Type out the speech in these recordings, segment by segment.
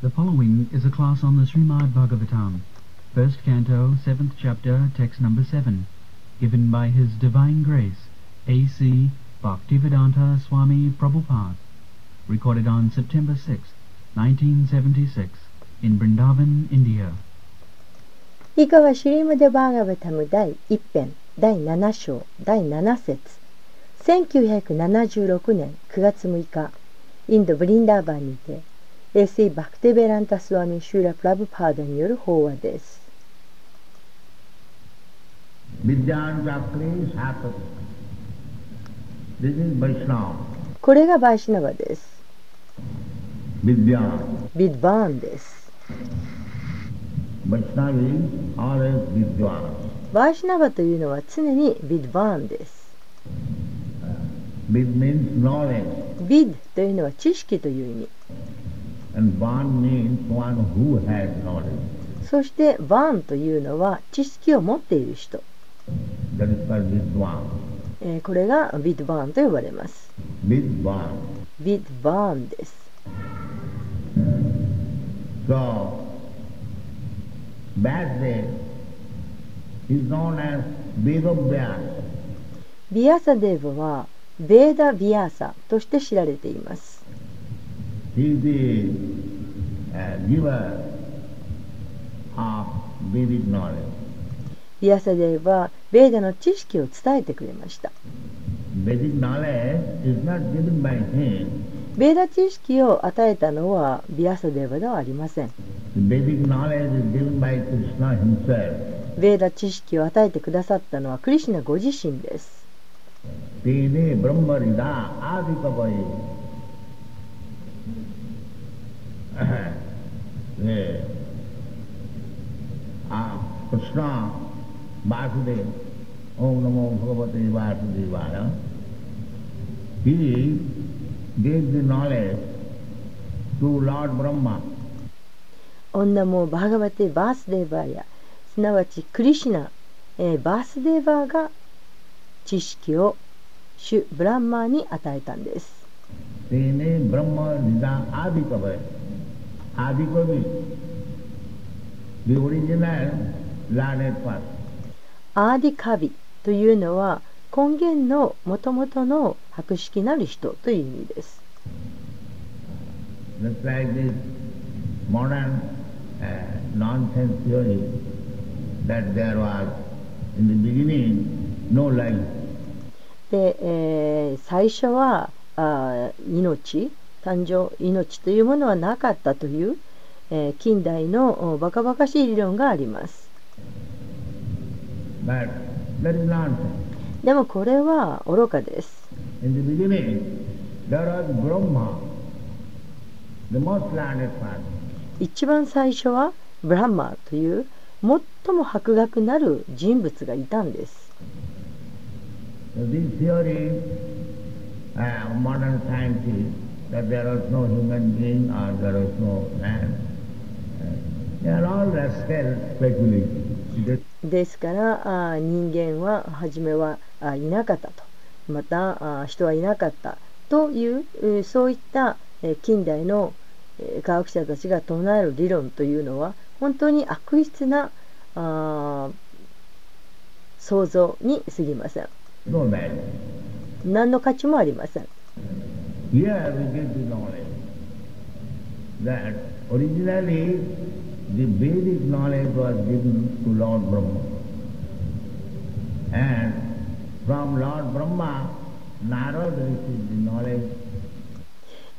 The following is a class on the Srimad Bhagavatam, first canto, seventh chapter, text number seven, given by His Divine Grace, A.C. Bhaktivedanta Swami Prabhupada, recorded on September 6, 1976, in Vrindavan, India. 以下はシリムデ・バーガバタム第1編第7章第7節1976年9月6日インド・ブリンダーバンにて A.C. バクテベランタスワミ・シューラ・プラブパーダによる法話です.これがバイシナバです.ビッバーンです.バイシナバというのは常にビッバーンですビッというのは知識という意味そしてバーンというのは知識を持っている人、That is called Vidwan. えーこれがビッバーンと呼ばれます.ビッバーンです So, Vyasdev is known as Vedavyas. ビアサデーヴはベーダ・ビアーサとして知られていますビアサデイはベーダの知識を伝えてくれました。ベーダ知識を与えたのはビアサデイではありません。ベーダ知識を与えてくださったのはクリシナご自身です。ねえ。あ、こっちか。バースデー。オーナモンフォーバーティーバースデーバーラ。オーナモンバーガバティーバースデーバーや、すなわちクリシナ、えー、バースデーバーが知識を主ブランマーに与えたんです。আদি কবি アーディカビというのは根源のもともとの博識なる人という意味です。で、えー、最初はあ命。誕生命というものはなかったという、えー近代のおバカバカしい理論があります.でもこれは愚かです.一番最初はブランマーという最も博学なる人物がいたんです So ですから人間は初めはいなかったと。また人はいなかった。というそういった近代の科学者たちが唱える理論というのは本当に悪質な想像にすぎません。何の価値もありません。Here we get the knowledge that originally the Vedic knowledge was given to Lord Brahma. And from Lord Brahma, Narada received the knowledge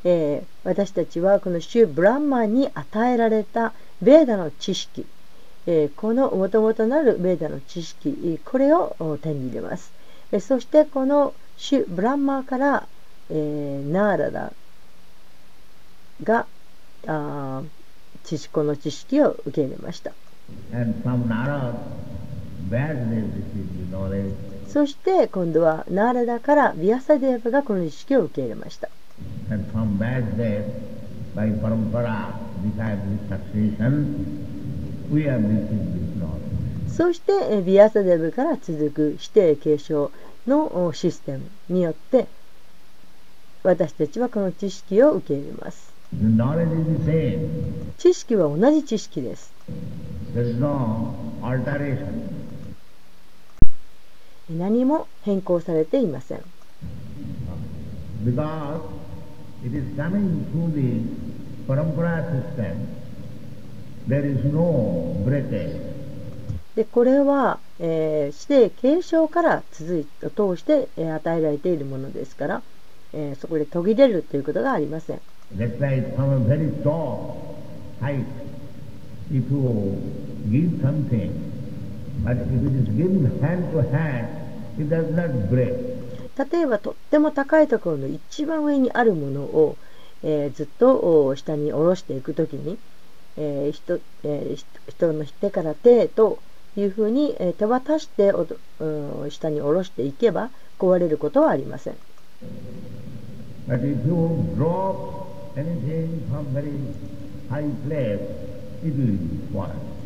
えー私たちはこの主ブランマンに与えられたベーダの知識、えーこのもともとなるベーダの知識これを手に入れます、えーそしてこの主ブランマーから、えー、ナーララがあ父子の知識を受け入れました。そして今度はナーララからビアサデーバがこの知識を受け入れました。そしてビアサデーブから続く指定継承のシステムによって私たちはこの知識を受け入れます。知識は同じ知識です。何も変更されていません。でこれは指定、継承から続いて通して、えー、与えられているものですからえーそこで途切れるということがありません。例えばとっても高いところの一番上にあるものを、えーずっとお下に下ろしていくときに、えー人えー人人の手から手というふうに、えー手渡しておとうん下に下ろしていけば壊れることはありません。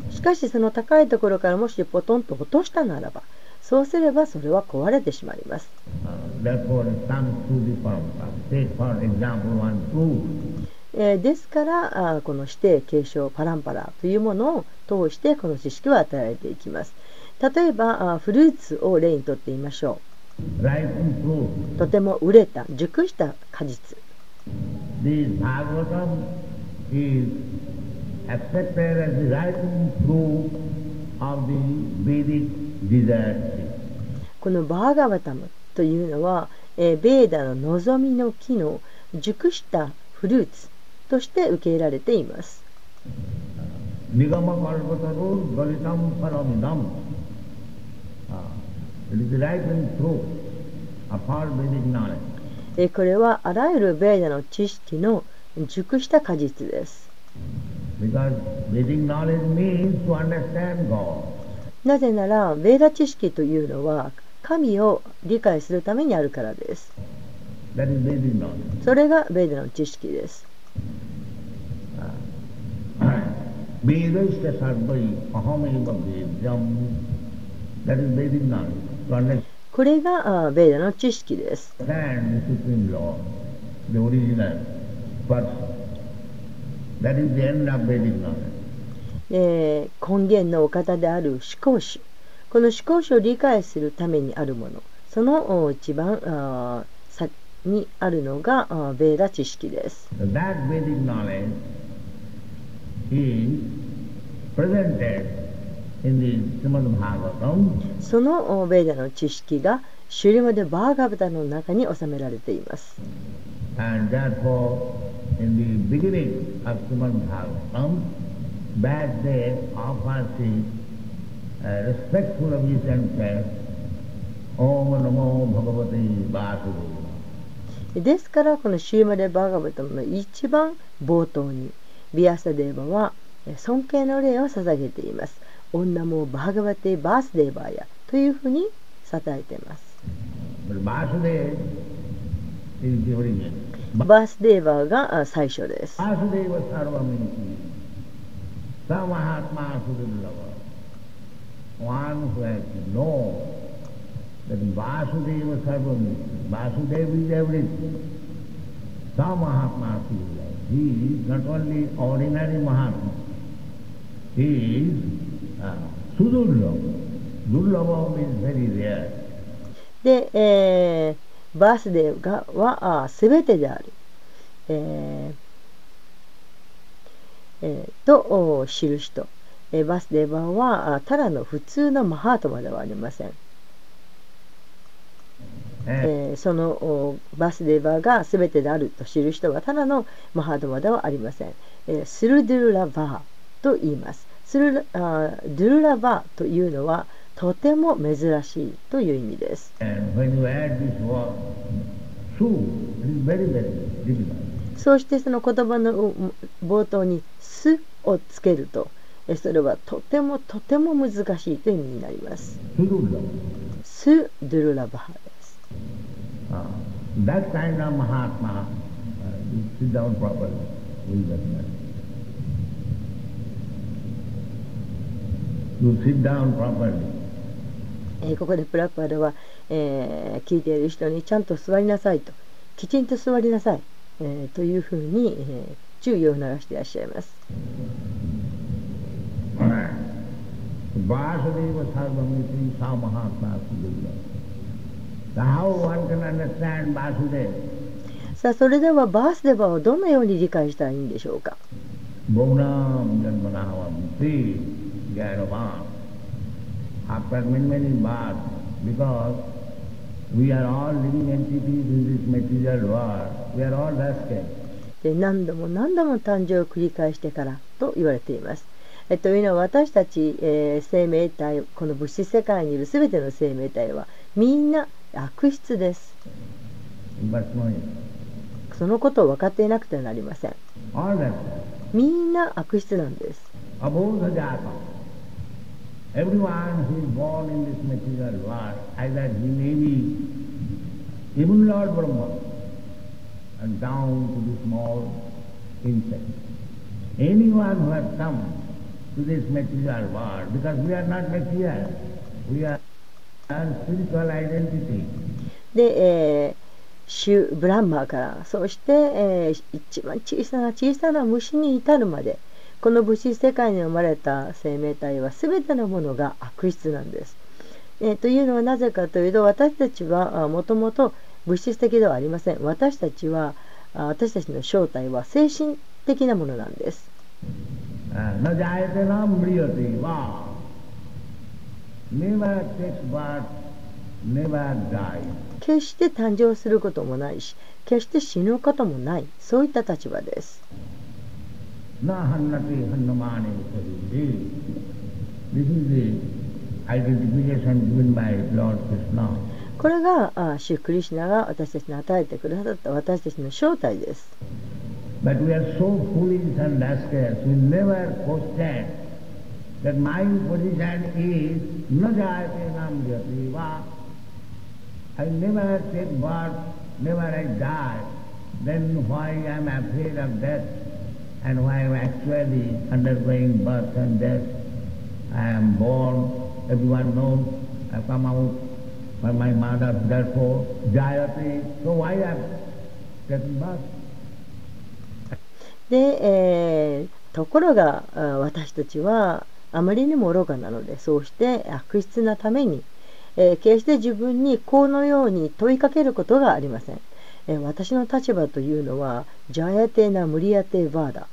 しかしその高いところからもしポトンと落としたならばそうすればそれは壊れてしまいます。えですからあこの指定継承パランパラというものを通してこの知識を与えていきます。例えばフルーツを例にとってみましょう。とても売れた熟した果実。このバーガバタムというのはベーダの望みの木の熟したフルーツとして受け入れられています。これはあらゆるベーダの知識の熟した果実です。なぜなら、ベーダ知識というのは神を理解するためにあるからです。それがベーダの知識です。That is これがベーダの知識です。根源のお方である思考主この思考主を理解するためにあるもの。その一番先にあるのがベーダ知識です。That Vedic そのベーダの知識がシュリマデ・バーガーブダの中に収められています。ですからこのシューマデ・バーガーブダの一番冒頭にビアサデーバは尊敬の礼を捧げています。女もバーガバテバースデーバーヤというふうにさたえています。バーバスデーバーが最初です。He is not only ordinary Mahatma, he is uh. で、えーバースデーがはすべてである、えーえーとお知る人、えーバースデーバーはあただの普通のマハートマではありません。えーそのおバースデーバーが全てであると知る人はただのマハードマではありません。えースルドゥルラバーと言います。スルラあードゥルラバーというのはとても珍しいという意味です。そうしてその言葉のう冒頭に「す」をつけるとえそれはとてもとても難しいという意味になります。ス・ドゥルラバハです。Uh, that kind of Mahatma, uh, you sit down properly with that man. You sit down properly. えーここでプラッパーでは、えー聞いている人にちゃんと座りなさいと。きちんと座りなさい、えーというふうに、えーゅう言いを流していらっしゃいます。さあそれではバースデバをどのように理解したらいいんでしょうか？で何度も何度も誕生を繰り返してからと言われています。えというのは私たち、え、生命体、この物質世界にいる全ての生命体はみんな悪質です。そのことを分かっていなくてはなりません。みんな悪質なんです。Abodha jata. Everyone who is born in this material world, either he may be even Lord Brahma, and down to the small insect. Anyone who has come to this material world, because we are not material, we are a spiritual identity. で、えーシュブランマーからそして、えー一番小さな小さな虫に至るまで この物質世界に生まれた生命体は全てのものが悪質なんです。えーというのはなぜかというと私たちはもともと物質的ではありません。私たちはあ私たちの正体は精神的なものなんです。Uh. 決して誕生することもないし決して死ぬこともないそういった立場です。Na hannati hannamane sarire. This is the identification given by Lord Krishna. これがあシュクリシュナが私たちに与えてくださった私たちの正体です。But we are so foolish and rascals, we never question that my position is na jayate na mriyate va. I never take birth, never I die. Then why I am afraid of death and I am actually undergoing birth and death. I am born, everyone knows, I come out from my mother, therefore jayate. So why I am taking birth? で、えーところがあ私たちはあまりにも愚かなのでそうして悪質なために、えー決して自分にこのように問いかけることがありません。えー私の立場というのはジャヤテナ・ムリヤテ・バーダ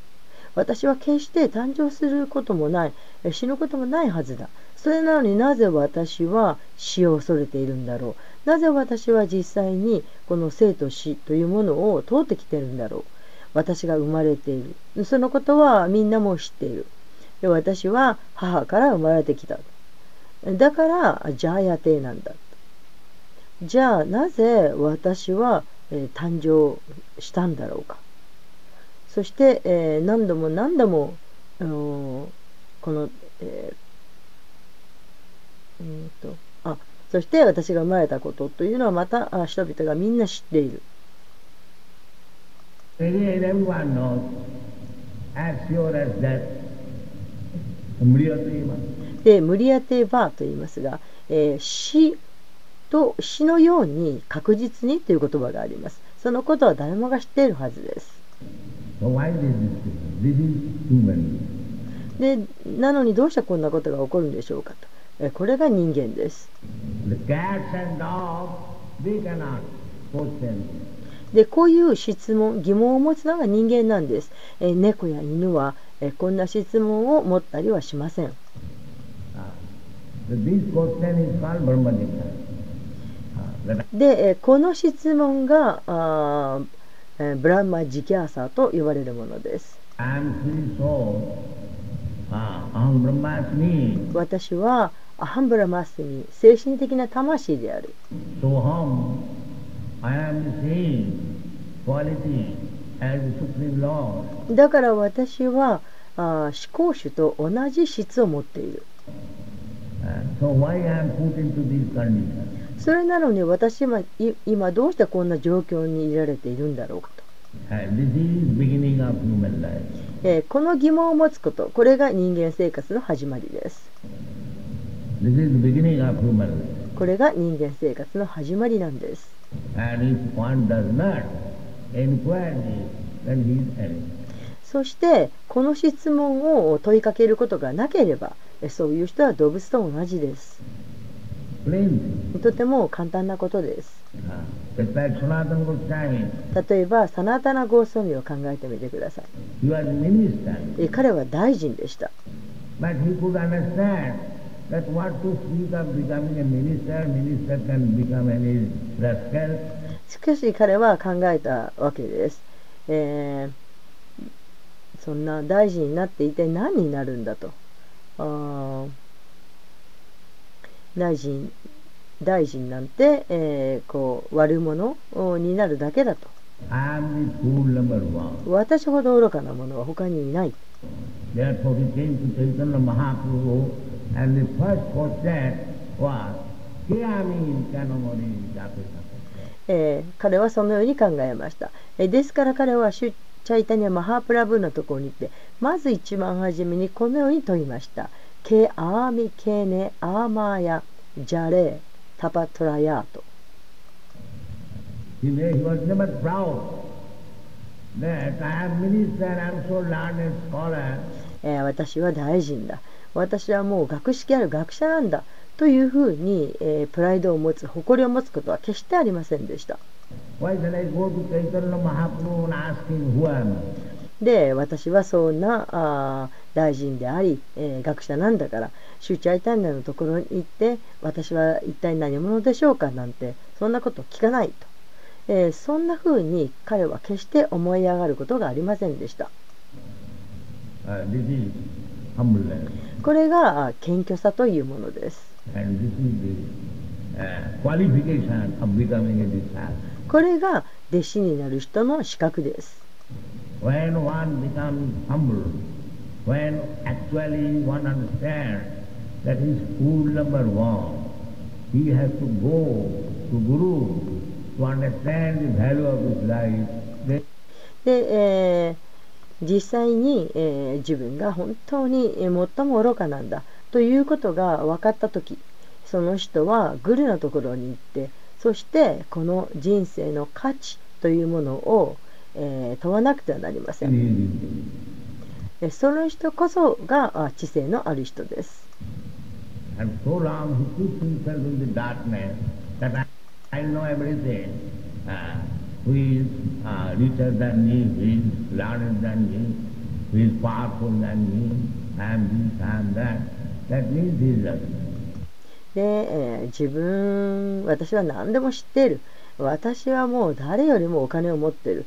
私は決して誕生することもない死ぬこともないはずだ。それなのになぜ私は死を恐れているんだろう。なぜ私は実際にこの生と死というものを通ってきてるんだろう。私が生まれている。そのことはみんなも知っている。で私は母から生まれてきた。だからジャーヤテなんだ。じゃあなぜ私は、え誕生したんだろうか。そして、えー何度も何度も、あのーこの、えーうーんとあそして私が生まれたことというのはまたあ人々がみんな知っている.で無理やてばと言いますが、えー死と死のように確実にという言葉があります。そのことは誰もが知っているはずですでなのにどうしてこんなことが起こるんでしょうかと。えーこれが人間です.でこういう質問疑問を持つのが人間なんです、えー猫や犬は、えーこんな質問を持ったりはしません。Uh. Uh, で、えーこの質問があーえ、ブランマ・ジキャーサーと言われるものです。私はアハンブラマスミ、精神的な魂である。だから私は思考主と同じ質を持っている。それなのに私は今どうしてこんな状況にいられているんだろうかと。この疑問を持つこと、これが人間生活の始まりです。これが人間生活の始まりなんです。そして、この質問を問いかけることがなければ、そういう人は動物と同じです。とても簡単なことです。例えば、サナータナ・ゴーソミを考えてみてください。彼は大臣でした。しかし彼は考えたわけです。えー、そんな大臣になって一体何になるんだと。あ大臣大臣なんて、えーこう悪者になるだけだと。私ほど愚かな者は他にいない。えー彼はそのように考えました。えーですから彼はシュチャイタニア・マハープラブーのところに行って、まず一番初めにこのように問いました。私は大臣だ。私はもう学識ある学者なんだ。というふうに、プライドを持つ、誇りを持つことは決してありませんでした。で私はそんな大臣であり、えー学者なんだからシュチャイタンナのところに行って私は一体何者でしょうかなんてそんなこと聞かないと、えーそんな風に彼は決して思い上がることがありませんでした。Uh. これがあ謙虚さというものです。uh. これが弟子になる人の資格です When one becomes humble, when actually one understands that he is fool number one, he has to go to Guru to understand the value of his life. Then で、えー実際に、えー自分が本当にえー最も愚かなんだということが分かった時その人はグルのところに行ってそしてこの人生の価値というものを、えーえー、問わなくてはなりません。う、その人こそが知性のある人です。で、えー、自分私は何でも知っている。私はもう誰よりもお金を持っている、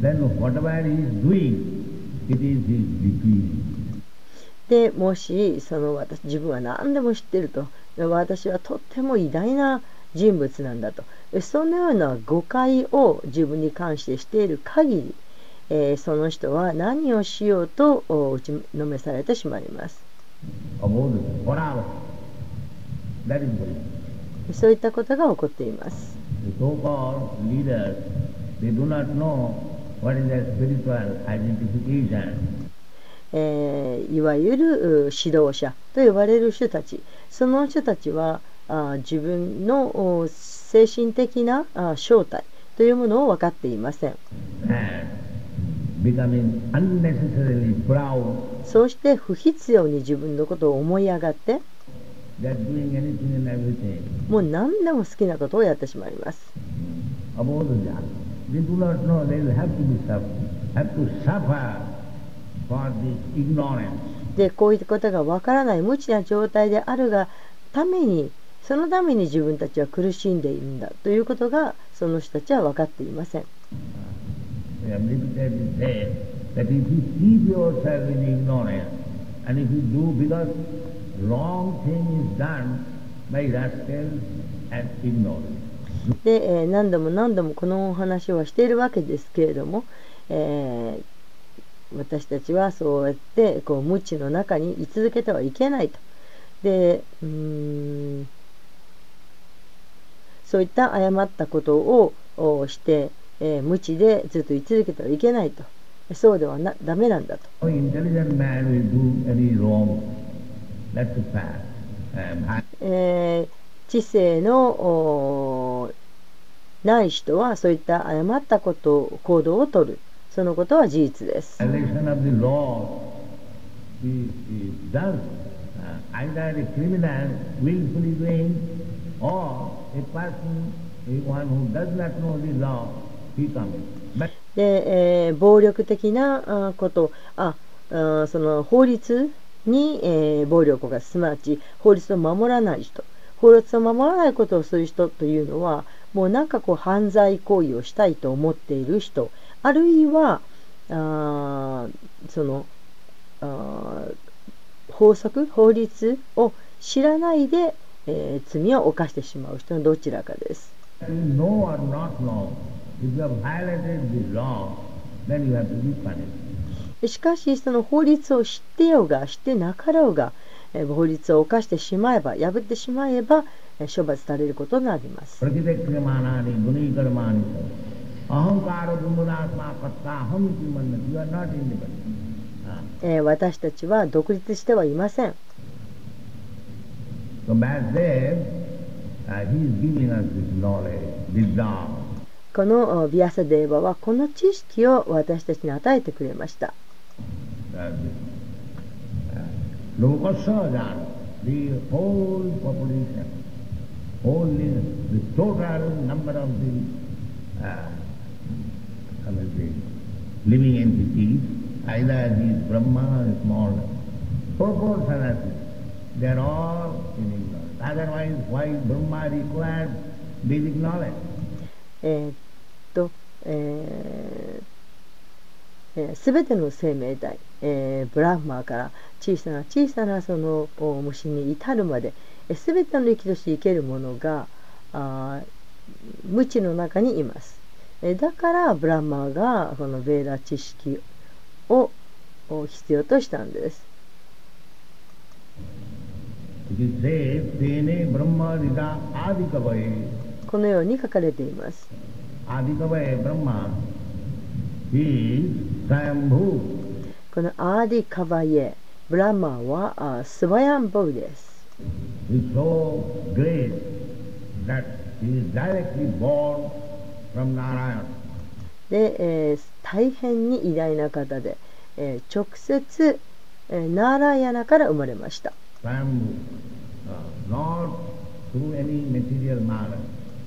then whatever he is doing, it is his defeat. でもしその私自分は何でも知ってると。私はとっても偉大な人物なんだと。そのような誤解を自分に関してしている限り、えーその人は何をしようとお打ちのめされてしまいます。そういったことが起こっていますえー、いわゆる指導者と呼ばれる人たち。その人たちはあ自分の精神的なあ正体というものを分かっていません。proud, そして不必要に自分のことを思い上がってもう何でも好きなことをやってしまいます。Mm hmm. they do not know they will have to be suffer, have to suffer for this ignorance. でこういうことがわからない無知な状態であるがためにそのために自分たちは苦しんでいるんだということがその人たちは分かっていません。で、えー何度も何度もこのお話はしているわけですけれども、えー私たちはそうやってこう無知の中に居続けてはいけないと。でうーんそういった誤ったことをして、えー無知でずっと居続けてはいけないと。そうではなダメなんだと。Um, えー知性のない人はそういった誤ったこと行動をとるそのことは事実です。で、暴力的なことあ、その法律に、え、暴力がすなわち法律を守らない人。法律を守らないことをする人というのはもうなんかこう犯罪行為をしたいと思っている人あるいはあーそのあー法則法律を知らないで、えー罪を犯してしまう人のどちらかです。しかしその法律を知ってようが知ってなかろうがえー法律を犯してしまえば破ってしまえば処罰されることがありますえ、私たちは独立してはいません。このビアサデーバはこの知識を私たちに与えてくれました。local Sardar, the whole population, only the total number of the, uh, I will say, living entities, either as is Brahma or small, proportionately. They are all in ignorance. Otherwise, why Brahma requires basic knowledge? Eh, to, eh... えーえー、全ての生命体、えーブラフマーから小さな小さなそのお虫に至るまで、えー、全ての生きとして生けるものがあー無知の中にいます。えーだからブラフマーがこのベーダ知識をお必要としたんです。このように書かれています。Adikavaye Brahma is Swayambhu. このアーディ・カバイエ、ブラマーはあースワヤンボウです。で、えー、大変に偉大な方で、えー、直接、えー、ナーライアナから生まれました。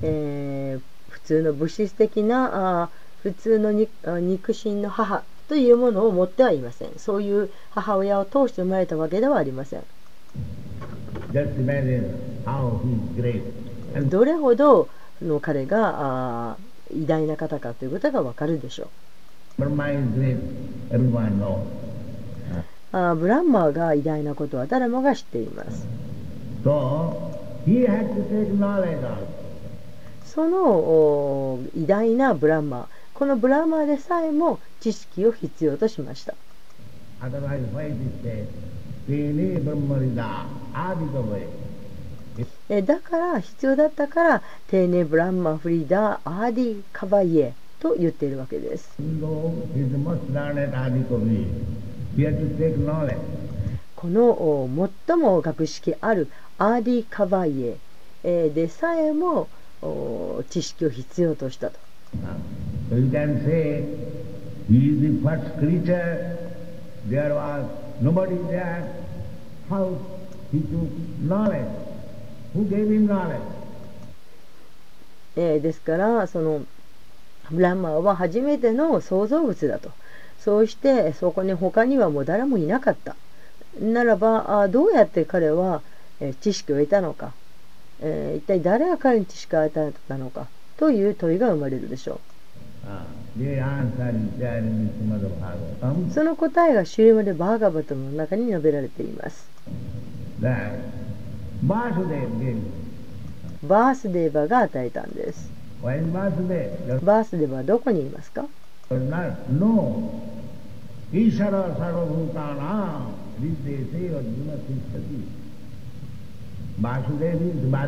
えー、普通の物質的なあ普通の肉親の母というものを持ってはいません。そういう母親を通して生まれたわけではありません。どれほどの彼が偉大な方かということがわかるでしょう.あーブランマーが偉大なことは誰もが知っています.そのお偉大なブランマ。ーこのブラマーでさえも知識を必要としました。だから必要だったから「丁寧ブラッマフリーダーアーディカバイエ」と言っているわけです。この最も学識あるアーディカバイエでさえも知識を必要としたと。So you can say, he is the first creature, there was nobody there. How he took knowledge? Who gave him knowledge? えーですからそのブランマーは初めての創造物だとそうしてそこに他にはもう誰もいなかったならばあどうやって彼は、えー知識を得たのか、えー一体誰が彼に知識を与えたのかという問いが生まれるでしょう。その答えがシュリマでバーガーバトの中に述べられています。バースデーバが与えたんです。バースデーバはどこにいますか？バースデーバ。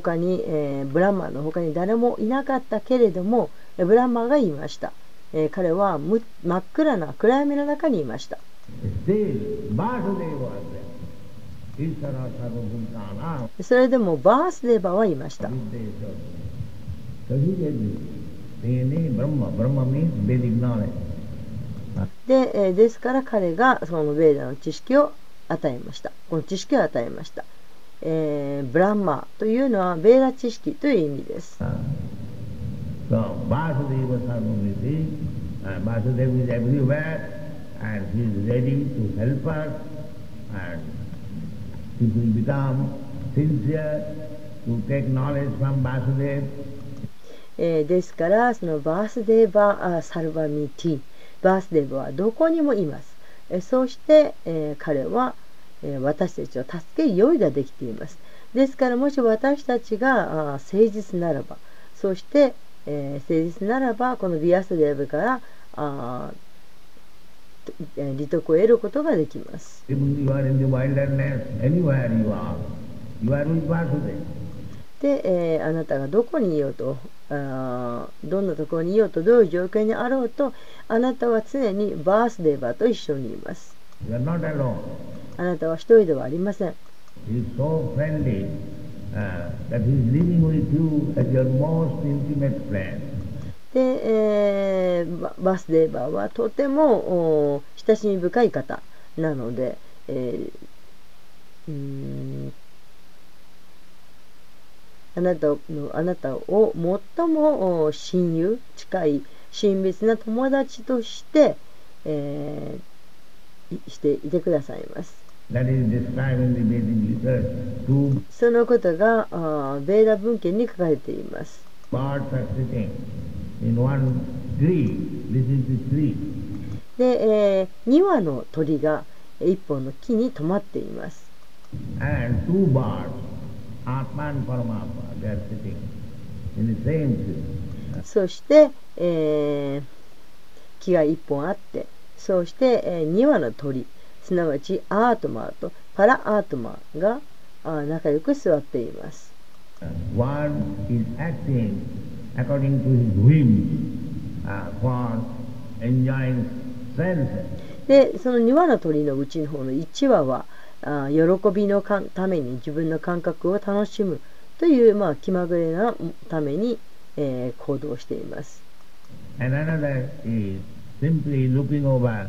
他に、えーブランマの他に誰もいなかったけれどもえーブランマがいました、えー彼はむ真っ暗な暗闇の中にいました.それでもバースデーバはいました.で,、えーですから彼がそのベーダの知識を与えました。この知識を与えました、えー、ブランマというのはベーラ知識という意味です。ですから、そのバースデーバーサルバミティ、バースデーバーはどこにもいます。そして、えー、彼は、えー私たちを助ける用意ができています。ですからもし私たちがあ誠実ならばそして、えー誠実ならばこのビアスデーバからあ利得を得ることができます.で、えーあなたがどこにいようとあーどんなところにいようとどういう状況にあろうとあなたは常にバースデーバーと一緒にいますあなたは一人ではありません so friendly uh. で、えーバスデーバーはとてもお親しみ深い方なので、えーうーんあなたのあなたを最もお親友近い親密な友達として、えーいしていてくださいますそのことがベーダ文献に書かれています。で、えー、2羽の鳥が1本の木に止まっています。そして、え、木が1本あって、そして、えー、2羽の鳥。すなわちアートマーとパラアートマーが仲良く座っています One is acting according to his whim uh, for enjoying senses. でその2羽の鳥のうちの方の1羽はあー喜びのかんために自分の感覚を楽しむという、まあ、気まぐれなために、えー行動しています And another is simply looking over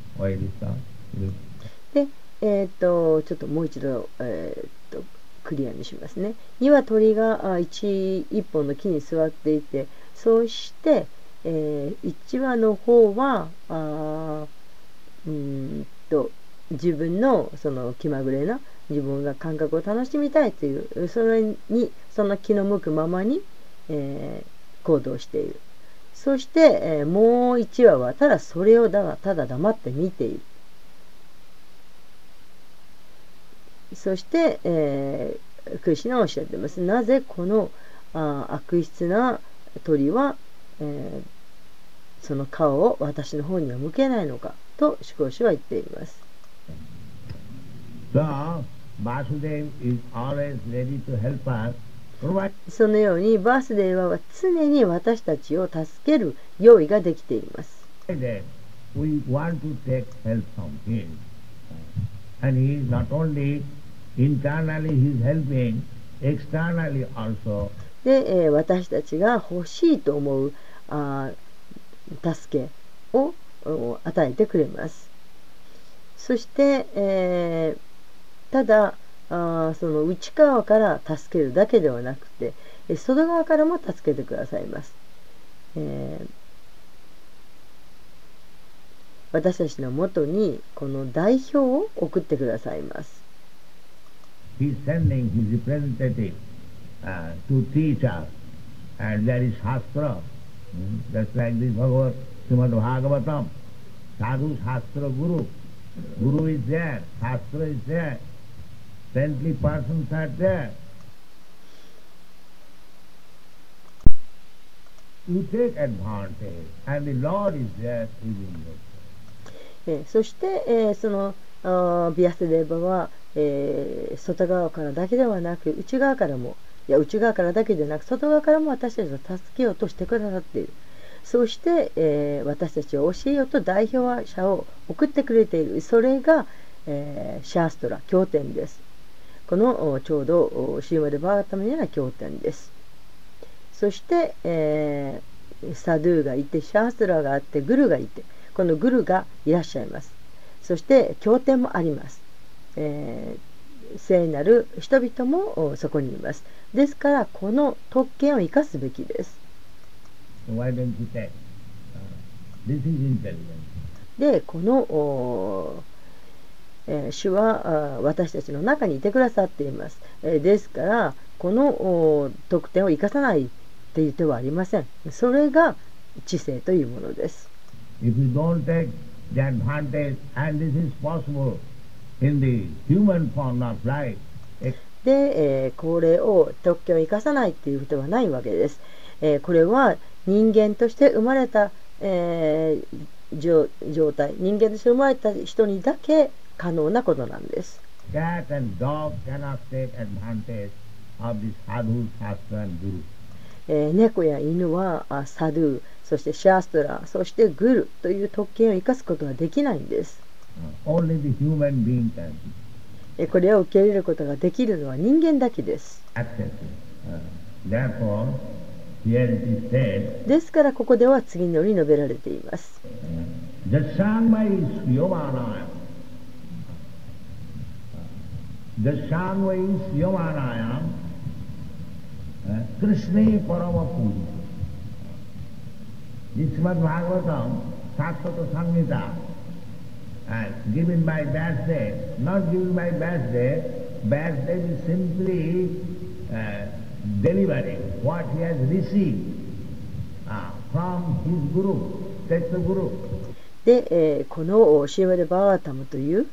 this sound? This- で、えー、とちょっともう一度、えー、とクリアにしますね。2は鳥があ一一本の木に座っていてそうして、えー、1羽の方はあうんと自分のその気まぐれな自分が感覚を楽しみたいというそれにその気の向くままに、えー行動している。そして、えーもう1羽はただそれをだただ黙って見ている。そして、えークリシナはおっしゃってます。なぜこのあ悪質な鳥は、えーその顔を私の方には向けないのかと思考師は言っています。So, Vasudev is always ready to help us, そのようにバースデーは常に私たちを助ける用意ができています。で、えー、私たちが欲しいと思うあ助けを与えてくれます。そして、えー、ただ、あその内側から助けるだけではなくて外側からも助けてくださいます。えー私たちのもとにこの代表を送ってくださいます。He's sending his representative uh, to teach us. And there is Shastra, just like this Bhagavad Srimad Bhagavatam. Sadhu Shastra Guru. Guru is there, Shastra is there, saintly persons are there. You take advantage, and the Lord is there giving you. えーそして、えーそのあビアスデーバは、えー外側からだけではなく内側からもいや内側からだけでなく外側からも私たちを助けようとしてくださっているそして、えー私たちを教えようと代表者を送ってくれているそれが、えーシャーストラ経典ですこのおちょうどおシーマでバーガタムには経典ですそして、えーサドゥがいてシャーストラがあってグルがいてこのグルがいらっしゃいますそして経典もあります、えー聖なる人々もおそこにいますですからこの特権を生かすべきです? Uh. でこのおえー主はあ私たちの中にいてくださっています、えーですからこのお特典を生かさないっていう手はありません。それが知性というものです。If you don't take the advantage, and this is possible in the human form of life, ex- で、えーこれを特権を生かさないっていうことはないわけです、えーこれは人間として生まれた、えー状状態。人間として生まれた人にだけ可能なことなんです。猫や犬はサドゥ、そしてシャストラ、そしてグルという特権を生かすことはできないんです。これを受け入れることができるのは人間だけです。ですからここでは次のように述べられています。Sriyomanaya. Jasangmai Sriyomanaya. Krishna Parama Puja. This Srimad Bhagavatam, Satvata Samhita, and given by Vyasdev, not given by Vyasdev, Vyasdev is simply uh, delivering what he has received uh, from his Guru, Chaitya Guru. で、えーこのシーマデ・バーガタムという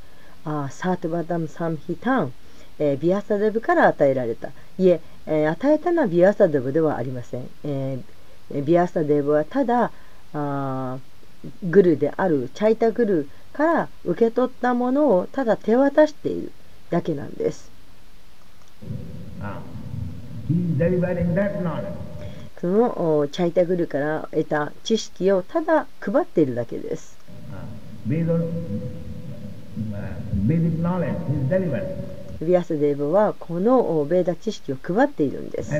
あーサートバダム・サムヒタン、えービアサデブから与えられた。いええー与えたのはビアサデブではありません、えービアサデブはただあーグルであるチャイタグルから受け取ったものをただ手渡しているだけなんです。Ah. そのおチャイタグルから得た知識をただ配っているだけですビアスデーブはこのベーダ知識を配っているんです。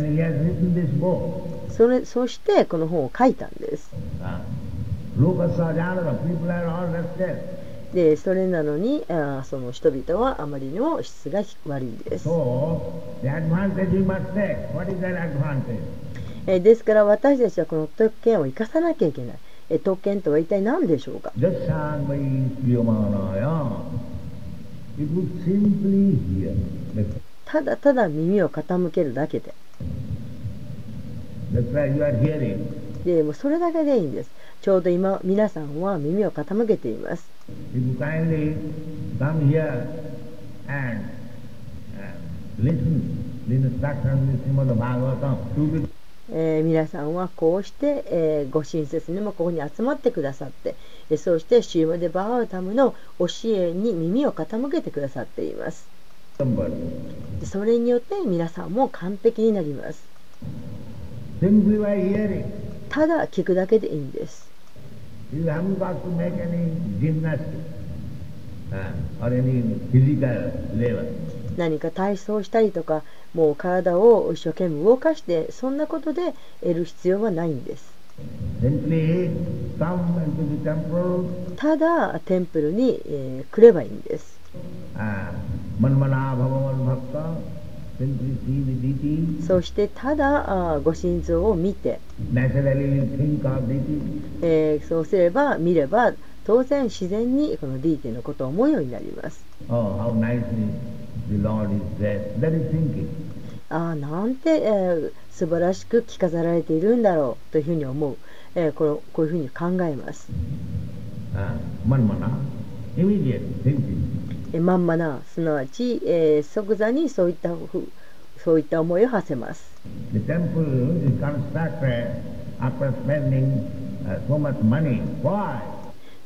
そ,れそしてこの本を書いたんです。でそれなのにあその人々はあまりにも質が悪いです。ですから私たちはこの特権を生かさなきゃいけない。特権とは一体何でしょうか？ただただ耳を傾けるだけで。でもそれだけでいいんです。ちょうど今皆さんは耳を傾けています。えー皆さんはこうして、えーご親切にもここに集まってくださって、えーそしてシーマデ・バーガタムの教えに耳を傾けてくださっています。それによって皆さんも完璧になります。ただ聞くだけでいいんです。何か体操したりとかもう体を一生懸命動かしてそんなことで得る必要はないんです。ただテンプルに、えー、来ればいいんです。そしてただあご心臓を見て、え、そうすれば見れば当然自然にこのディーティーのことを思うようになります。Oh, how nice ああなんて、えー、素晴らしく着飾られているんだろうというふうに思う、えー、こ,れこういうふうに考えます。えまんまな、すなわち、えー、即座にそういったふそういった思いを馳せます。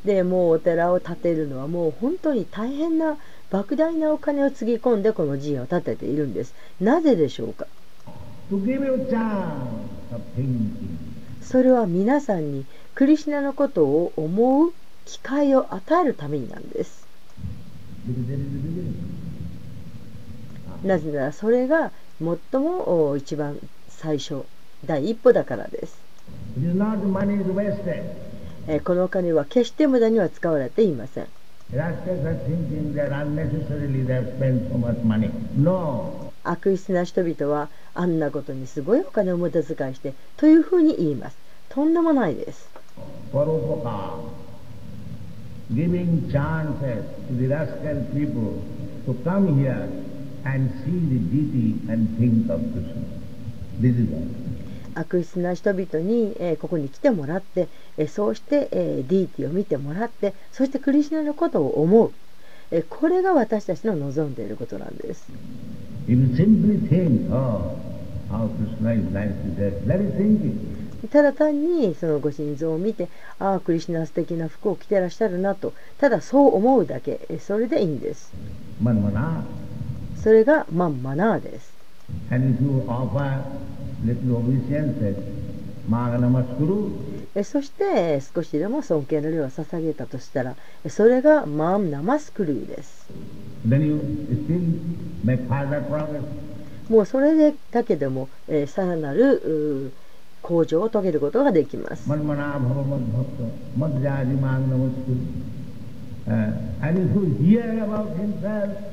で、もうお寺を建てるのはもう本当に大変な。莫大なお金をつぎ込んでこの寺院を建てているんです。なぜでしょうか？それは皆さんにクリシナのことを思う機会を与えるためになんです.なぜならそれが最もお一番最初第一歩だからです、このお金は決して無駄には使われていません悪質な人々はあんなことにすごいお金を無駄遣いしてというふうに言います。とんでもないです。悪質な人々に、えーここに来てもらって、えーそうして、えー、ディーティを見てもらってそしてクリシナのことを思う、えーこれが私たちの望んでいることなんです。Oh. ただ単にそのご心臓を見てああクリシナ素敵な服を着てらっしゃるなとただそう思うだけ。えーそれでいいんです.それがマンマナーですそして少しでも尊敬の礼を捧げたとしたらそれがマーム・ナマスクルーです。もうそれでだけでもさらなる向上を遂げることができます。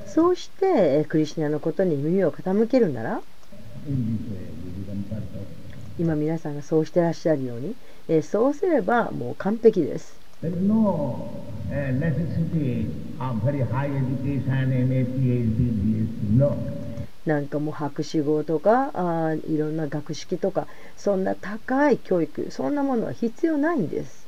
そうして、えークリシナのことに耳を傾けるなら.今皆さんがそうしてらっしゃるように、えーそうすればもう完璧です。Uh. なんかもう博士号とかあーいろんな学識とかそんな高い教育そんなものは必要ないんです。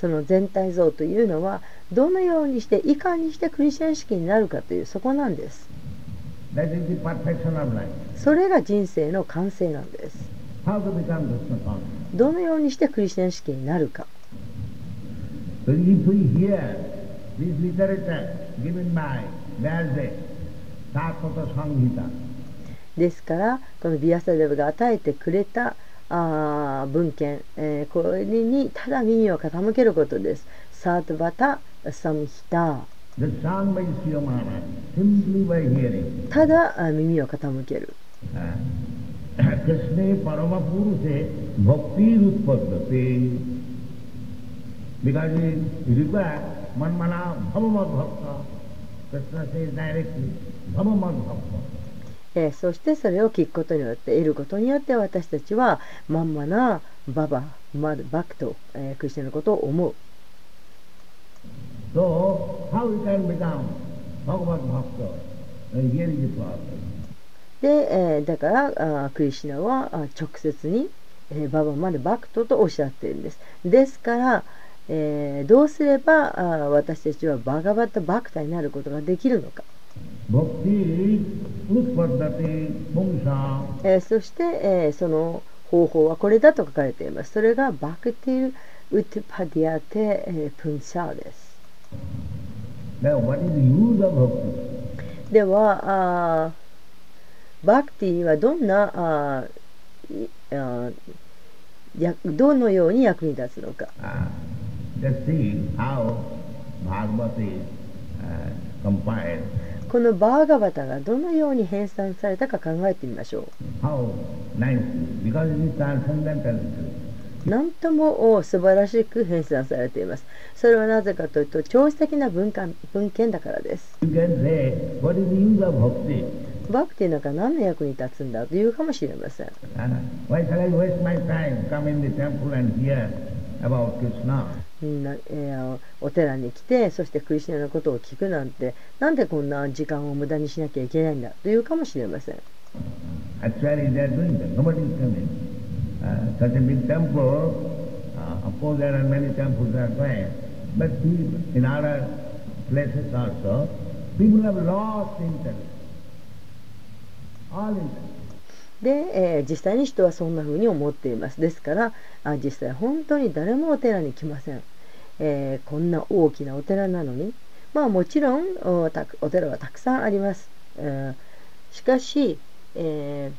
その全体像というのはどのようにしていかにしてクリスチャン式になるかというそこなんです。それが人生の完成なんです。どのようにしてクリスチャン式になるか。ですからこのビアサデブが与えてくれたあー文献、えーこれにただ耳を傾けることですサートバタサムヒタ.ただあ耳を傾ける Uh. Krishna says directly, Bhavamad Bhakta. えーそしてそれを聞くことによって得ることによって私たちはまんまなババマルバクと、えークリスチャンのことを思う So, how we can become Bhagavad Bhakta? And here is the problem. で、えーだからあークリシナはあ直接に、えーババマルバクトとおっしゃっているんですですから、えーどうすればあー私たちはバガバッタバクタになることができるのか Bhakti えーそして、えーその方法はこれだと書かれています。それがバクティル・ウトパディアテ・えープンサーです。では、あーバクティにはどんなああーやどのように役に立つのか。Uh, このバーガバタがどのように編纂されたか考えてみましょう。なんとも素晴らしく編纂されています。それはなぜかというと、長期的な文,化文献だからです。バクティなんか何の役に立つんだというかもしれません。みんな、えー、お寺に来て、そしてクリスナのことを聞くなんて、なんでこんな時間を無駄にしなきゃいけないんだ？というかもしれません。places also people have lost interest. で、えー実際に人はそんな風に思っています。ですから、あ実際本当に誰もお寺に来ません。えーこんな大きなお寺なのに、まあもちろんおお寺はたくさんあります。えーしかし、え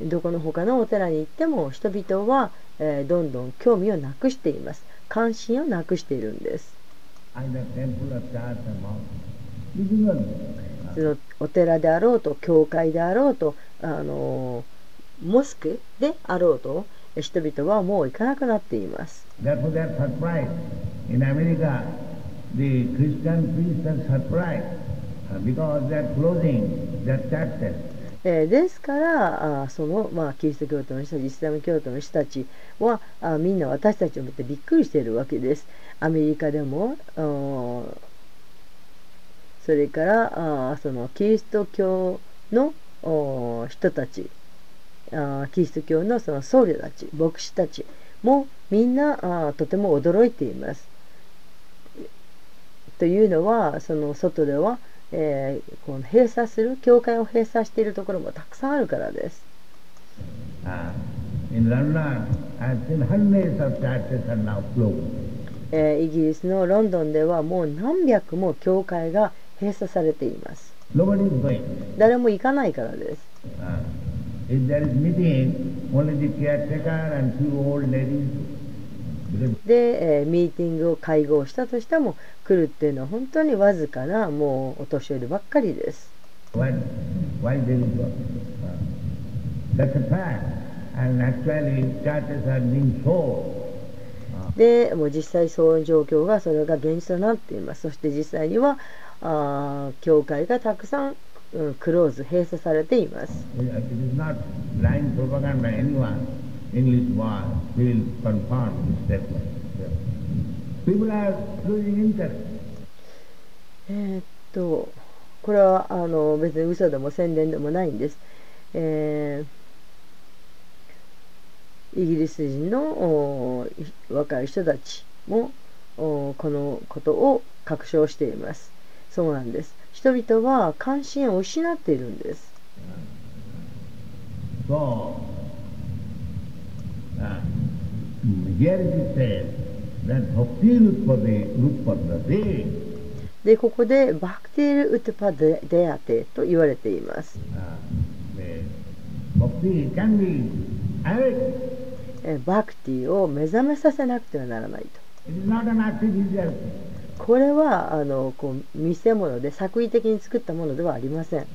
どこの他のお寺に行っても人々は、えどんどん興味をなくしています。関心をなくしているんです。お寺であろうと教会であろうとあのモスクであろうと人々はもう行かなくなっています。ですからそのまあキリスト教徒の人たちイスラム教徒の人たちはみんな私たちを見てびっくりしているわけです。アメリカでもそれからあそのキリスト教の人たちあキリスト教のその僧侶たち牧師たちもみんなあとても驚いています。というのはその外では、えーこの閉鎖する教会を閉鎖しているところもたくさんあるからです。えーイギリスのロンドンではもう何百も教会が閉鎖されています。誰も行かないからです。で、えー、ミーティングを会合したとしても来るっていうのは本当にわずかなもうお年寄りばっかりです。でもう実際そういう状況がそれが現実となっています。そして実際にはあ教会がたくさん、うん、クローズ閉鎖されています。えっとこれはあの別に嘘でも宣伝でもないんです、えー、イギリス人のお若い人たちもおこのことを確証しています。そうなんです。人々は関心を失っているんです。Uh, で、ここでバクティル・ウトパデデアテと言われています。uh, バクティを目覚めさせなくてはならないと。これはあのこう見せ物で作為的に作ったものではありません。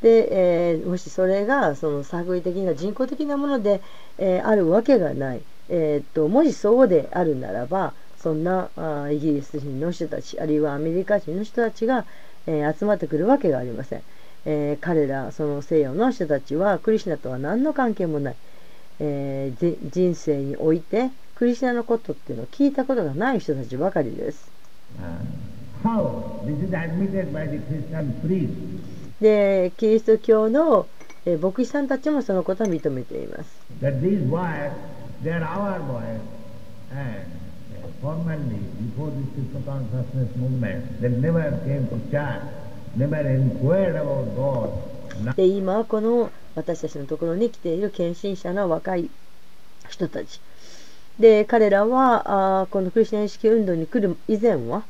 で、えー、もしそれがその作為的な人工的なもので、えー、あるわけがない、えー、ともしそうであるならばそんなあイギリス人の人たちあるいはアメリカ人の人たちが、えー集まってくるわけがありません、えー彼らその西洋の人たちはクリシナとは何の関係もない、えーじ人生においてクリシナのことっていうのを聞いたことがない人たちばかりです。Uh. でキリスト教のえー牧師さんたちもそのことを認めています。for many before the Krishna consciousness movement. They never came to chant, never inquired about God. で今、この私たちのところに来ている献身者の若い人たち。で、彼らは、あこのクリスチャン意識運動に来る以前は、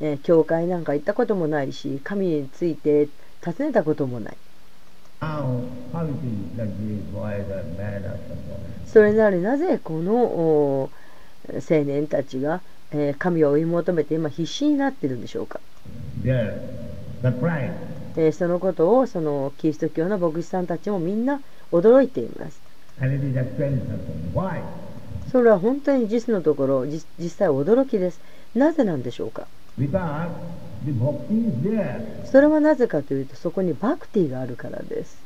え、教会なんか行ったこともないし、神について尋ねたこともない。それなりなぜこの、青年たちが、えー神を追い求めて今必死になっているんでしょうか.えーそのことをそのキリスト教の牧師さんたちもみんな驚いています?それは本当に実のところ実実際驚きですなぜなんでしょうか？それはなぜかというとそこにバクティがあるからです。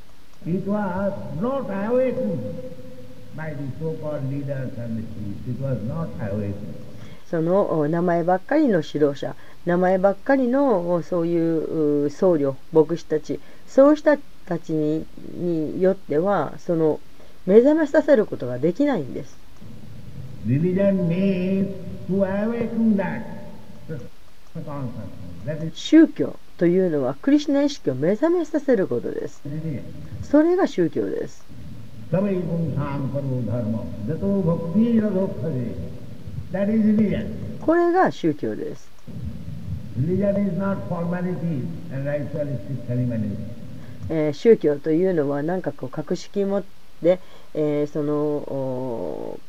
その名前ばっかりの指導者名前ばっかりのそういう僧侶牧師たちそうしたたちに,よってはその目覚めさせることができないんです。宗教というのはクリスナ意識を目覚めさせることです。それが宗教です。Sabai punsam karo dharma. Jato bhakti radhokhade. That is religion. これが宗教です。Religion is not formalities and ritualistic ceremonies. えー宗教というのは何かこう格式持って、えーそのお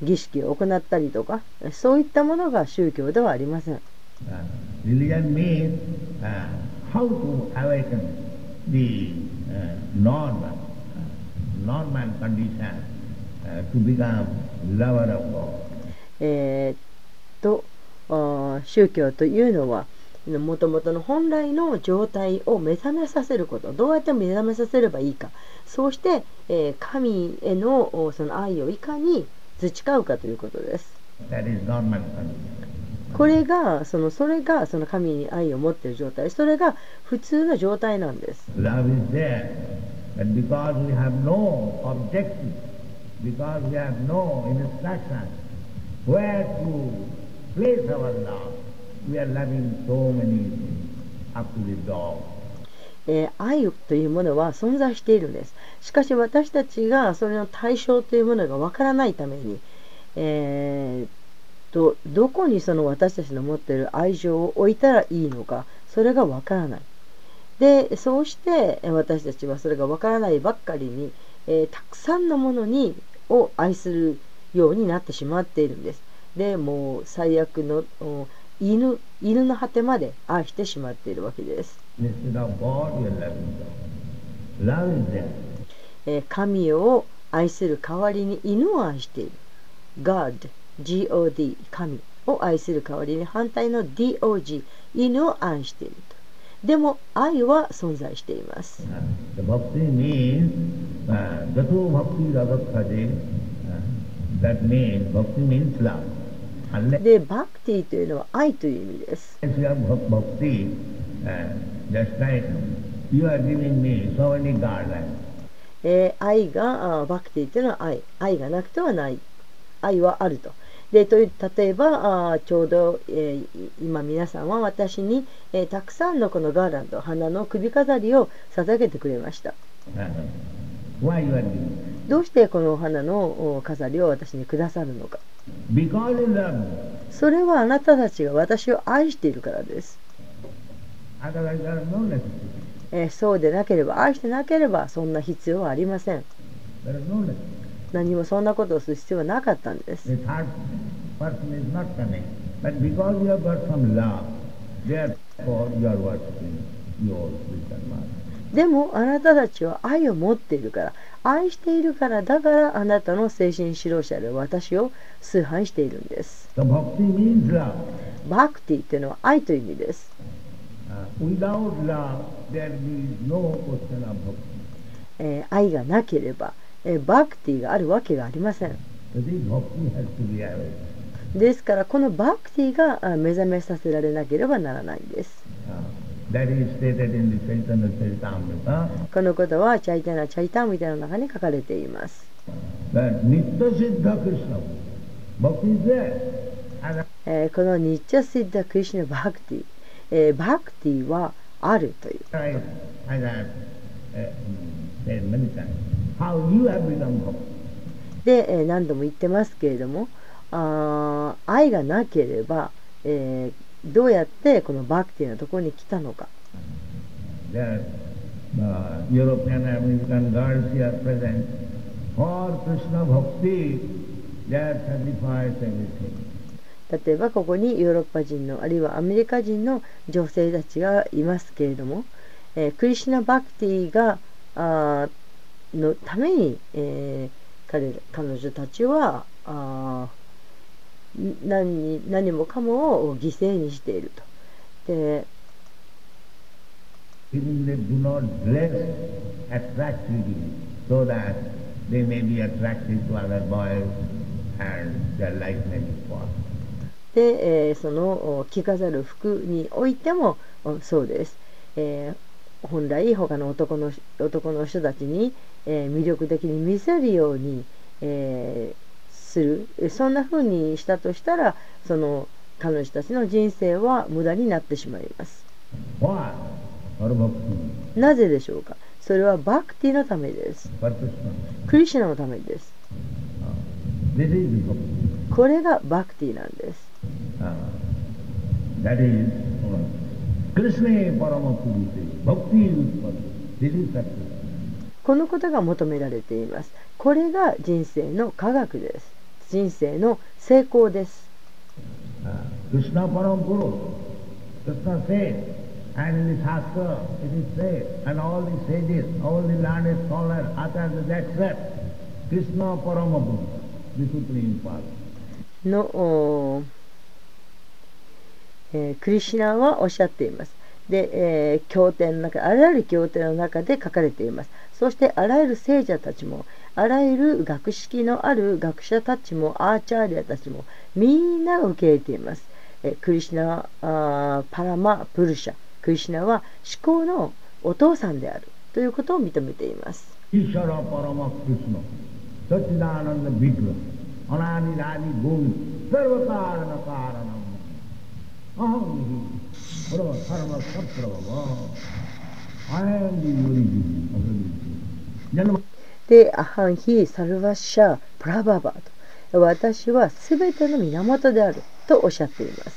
儀式を行ったりとかそういったものが宗教ではありません、Uh, religion means uh, how to awaken the uh, normal, uh, normal condition uh, to become lover of God. えーと宗教というのはもともとの本来の状態を目覚めさせること。どうやって目覚めさせればいいか。そうして、えー神へのおその愛をいかに培うかということです。これがそのそれがその神に愛を持っている状態。それが普通の状態なんです。Love is there, but because we have no objective, because we have no instruction where to place our love, we are loving so many things, up to the dog. えー愛というものは存在しているんですしかし私たちがそれの対象というものがわからないために、えーとどこにその私たちの持っている愛情を置いたらいいのかそれがわからないでそうしてえー私たちはそれがわからないばっかりに、えーたくさんのものにを愛するようになってしまっているんです。でもう最悪のお犬犬の果てまで愛してしまっているわけです.えー神を愛する代わりに犬を愛している。God God 神を愛する代わりに反対の DOG 犬を愛している。とでも愛は存在しています。で、バクティというのは愛という意味です。えー、愛があバクティというのは愛。愛がなくてはない。愛はあると。でという例えばあーちょうど、えーい今皆さんは私に、えーたくさんのこのガーランド花の首飾りを捧げてくれました Uh? どうしてこのお花のお飾りを私にくださるのか.それはあなたたちが私を愛しているからです.えーそうでなければ愛してなければそんな必要はありません何もそんなことをする必要はなかったんです。でもあなたたちは愛を持っているから愛しているからだからあなたの精神指導者で私を崇拝しているんです。バクティというのは愛という意味です。愛がなければ。バクティがあるわけがありません。ですから、このバクティが目覚めさせられなければならないんです。このことは、チャイタナ・チャイタンみたいな中に書かれています。このニッチャ・シッダ・クリシナ・バクティ、バクティはあるということ。で何度も言ってますけれどもあ愛がなければ、えー、どうやってこのバクティのところに来たのか。例えばここにヨーロッパ人のあるいはアメリカ人の女性たちがいますけれども、えー、クリシナ・バクティがあのために、えー、彼,彼女たちはあ何,何もかもを犠牲にしていると。でで、えー、その着飾る服においてもそうです、えー、本来他の男の男の人たちに、えー魅力的に見せるように、えーする。えそんな風にしたとしたらその彼女たちの人生は無駄になってしまいます。なぜでしょうか？それはバクティのためです.クリシュナのためです.これがバクティなんです Krishna Paramatmati Bhakti このことが求められています。これが人生の科学です。人生の成功です。クリスナパラムプロクリスナセイアンリサスカイリセイアンオーリセイディスオーリランディスコーラーアタンデザクセプクリスナパラムプロディスプリンパラムのえークリシュナはおっしゃっています。で、えー経典の中、あらゆる経典の中で書かれています。そしてあらゆる聖者たちも、あらゆる学識のある学者たちも、アーチャーリアたちも、みんなが受け入れています。えークリシュナあパラマ・プルシャ。クリシナは思考のお父さんであるということを認めています。Tongue. What about で、アハンヒ・サルバッシャ・プラババと。私は全ての源であるとおっしゃっています。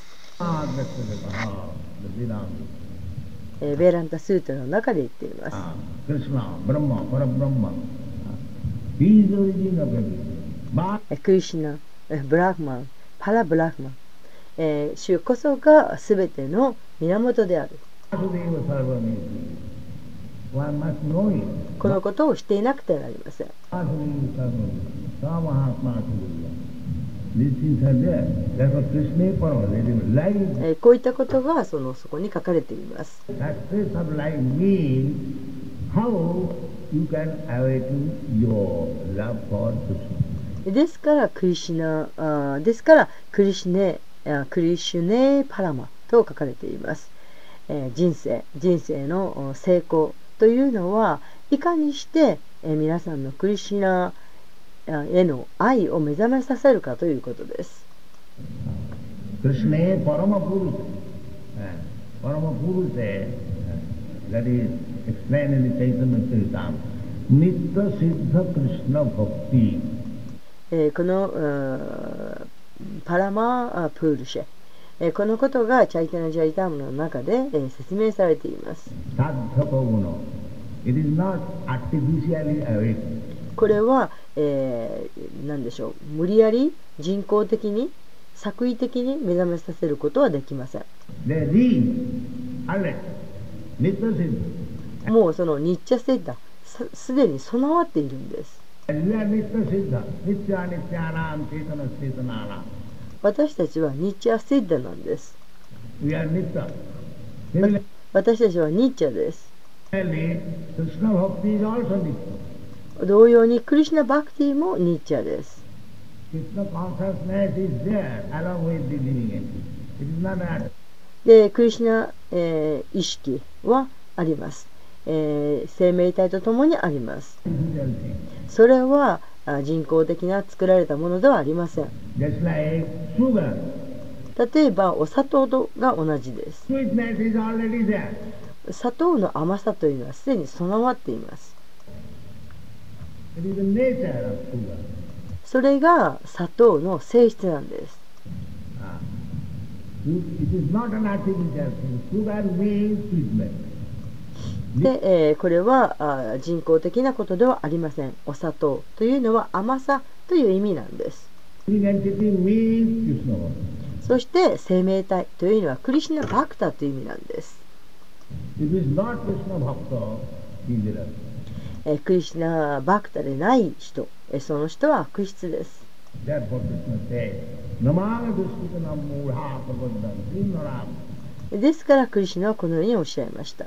ベランタ・スートの中で言っています。クリシナ・ブラフマン・パラ・ブラフマン。えー、主こそが全ての源である。このことをしていなくてはなりません。えー、こういったことがそ,のそこに書かれています。ですから、クリシナ、あですから、クリシネクリシュネ・パラマと書かれています、えー、人生人生の成功というのはいかにして、えー、皆さんのクリシナへの愛を目覚めさせるかということです。クリシュネ・パラマ・ブルゼパラマ・ブルゼ that このパラマあプールシェ、えーこのことがチャイタナジャイタームの中で、えー説明されています.これは、えー何でしょう。無理やり人工的に作為的に目覚めさせることはできません.もうそのニッチャセッダすすでに備わっているんです私たちはニッチャーシッダなんです。私たちはニッチャです。同様にクリシナ・バクティもニッチャです。で、クリシナ、えー、意識はあります。えー生命体とともにあります。それは人工的な作られたものではありません。例えばお砂糖とが同じです。砂糖の甘さというのはすでに備わっていますそれが砂糖の性質なんです。で、えー、これはあ人工的なことではありません。お砂糖というのは甘さという意味なんです。そして生命体というのはクリシナ・バクタという意味なんです。えー、クリシナ・バクタでない人、えー、その人は悪質です。ですからクリシナはこのようにおっしゃいました。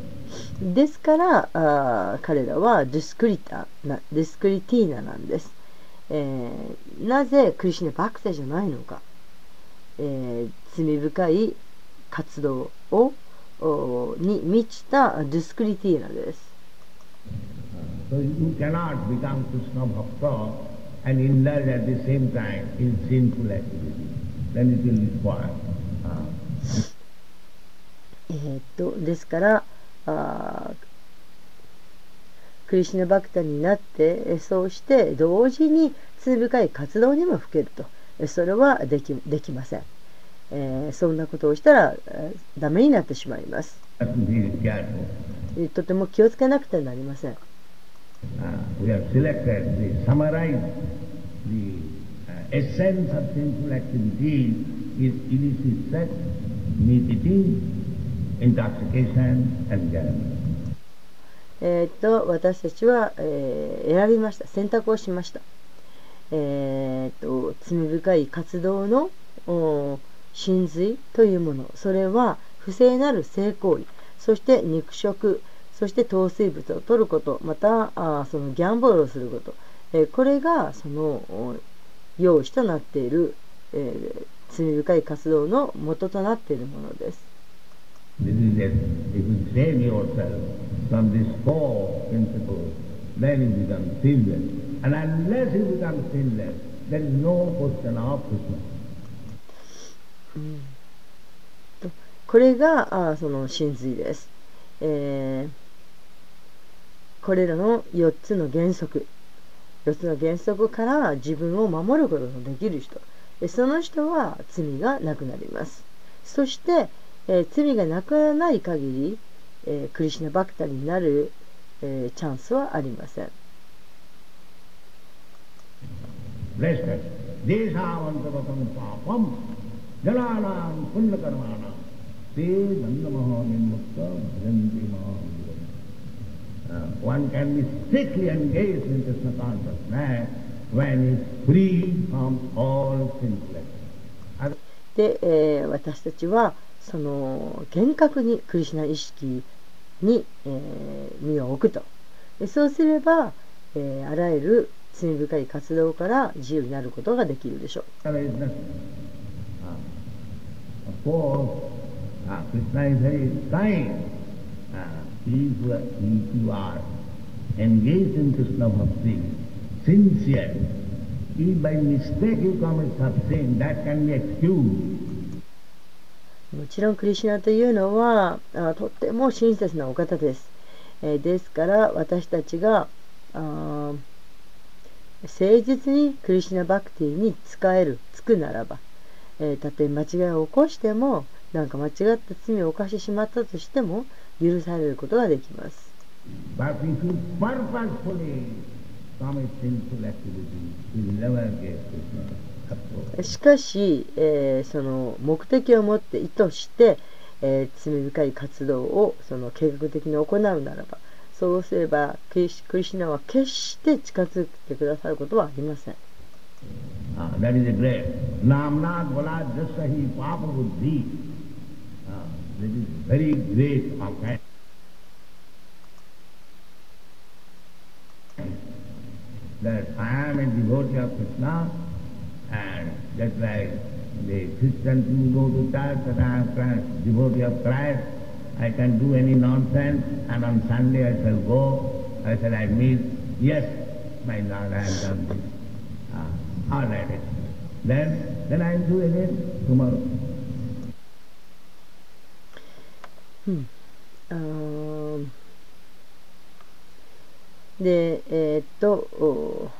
ですから、あ彼らはディスクリタな、ディスクリティーナなんです。えー、なぜクリシナバクテじゃないのか、えー、罪深い活動をおに満ちたディスクリティーナです。えっとですから、あクリシナ・バクタになってそうして同時に罪深い活動にもふけると。それはでき,できません、え、そんなことをしたら、えー、ダメになってしまいます。とても気をつけなくてはなりません、uh, えっと私たちは、えー選びました。選択をしました。えーっと罪深い活動の真髄というもの。それは不正なる性行為。そして肉食。そして糖水物を取ること。またあそのギャンブルをすること、えーこれがそのお用意となっている、えー罪深い活動の元となっているものです。This is it. If you save yourself from these four principles, then you become sinless. And unless you become sinless, there is no question of Krishna. これがあその真髄です、えーこれらの4つの原則4つの原則から自分を守ることのできる人その人は罪がなくなりますそして、え、罪がなくならない限り、え、クリシナ・バクタになる、え、チャンスはありません。で、え、私たちはその厳格にクリシナ意識に、えー、身を置くと。でそうすれば、えー、あらゆる罪深い活動から自由になることができるでしょう。あらゆるもちろんクリシナというのはとっても親切なお方です、えーですから私たちがあ誠実にクリシナバクティに使えるつくならば、えーたとえ間違いを起こしてもなんか間違った罪を犯してしまったとしても許されることができます。But しかし、え、その目的を持って意図して、え、罪深い活動をその計画的に行うならばそうすればクリ,シクリシナは決して近づいてくださることはありません。and just like the Christian people go to church that I am a devotee of Christ, I can do any nonsense and on Sunday I shall go, I shall admit, yes, my Lord, I have done this. Uh, all right. Then, then I will do again tomorrow. うんあーで、えーっと、お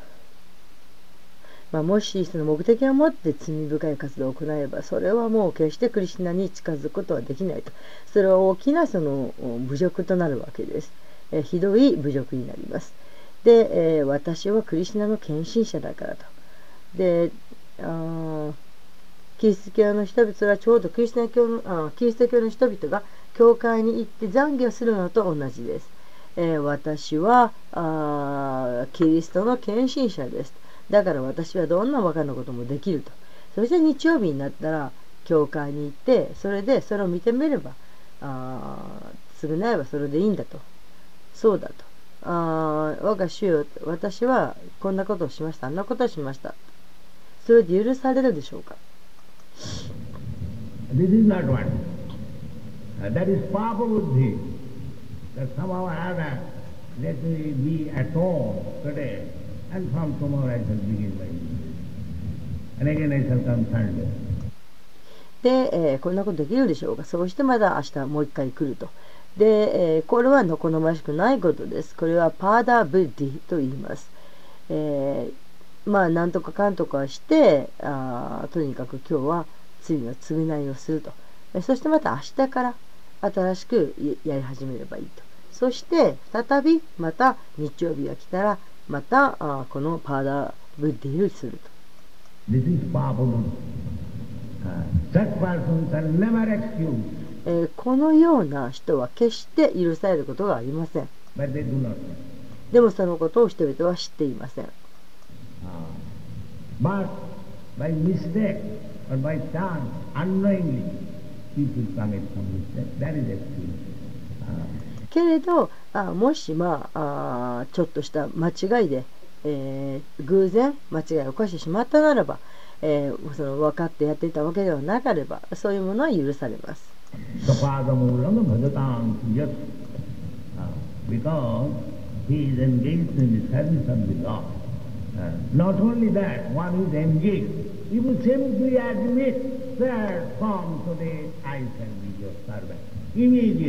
まあ、もしその目的を持って罪深い活動を行えば、それはもう決してクリシナに近づくことはできないと。それは大きなその侮辱となるわけです。えーひどい侮辱になります。で、えー私はクリシナの献身者だからと。で、あキリスト教の人々はちょうどクリスト教のあキリスト教の人々が教会に行って懺悔をするのと同じです。えー私はあキリストの献身者です。だから私はどんなバカなこともできると。そして日曜日になったら教会に行ってそれでそれを認めればあ償えばそれでいいんだと。そうだと。あー我が主よ私はこんなことをしましたあんなことをしました。それで許されるでしょうか？This is not one. Uh, that is Papa Buddhi. That somehow or other, let me be at home today, and from tomorrow I shall begin my business. And again I shall come Sunday. で、えーこんなことできるでしょうか？そうしてまだ明日もう一回来ると。で、えーこれは好ましくないことです。これはパーダーブッディと言います。えーまあ、なんとかかんとかして、あとにかく今日は罪の償いをすると。そしてまた明日から新しくやり始めればいいと。そして、再び、また、日曜日が来たら、また、このパーダーブディルすると。このような人は決して許されることはありません。でも、そのことを人々は知っていません。けれどあもしまあ,あちょっとした間違いで、えー、偶然間違いを犯してしまったならば、えー、その分かってやっていたわけではなければそういうものは許されます。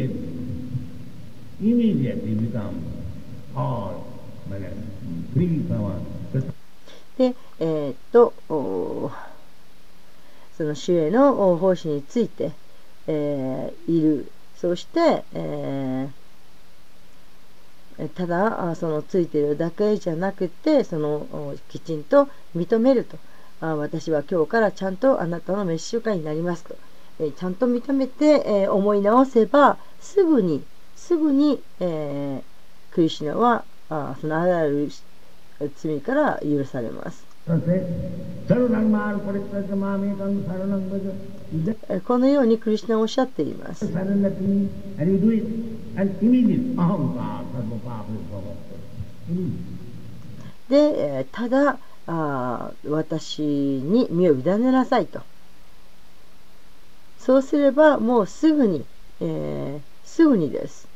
あ immediately become all মানে, free from us. で、えーっと、その主へのお奉仕について、えーいる。そして、えーただそのついているだけじゃなくてそのきちんと認めるとあ私は今日からちゃんとあなたの召し会になりますと、えーちゃんと認めて、えー思い直せばすぐにすぐに、えー、クリシナはあそのあらゆる罪から許されます。このようにクリスナはおっしゃっています。で、ただあ私に身を委ねなさいと。そうすればもうすぐに、えー、すぐにです。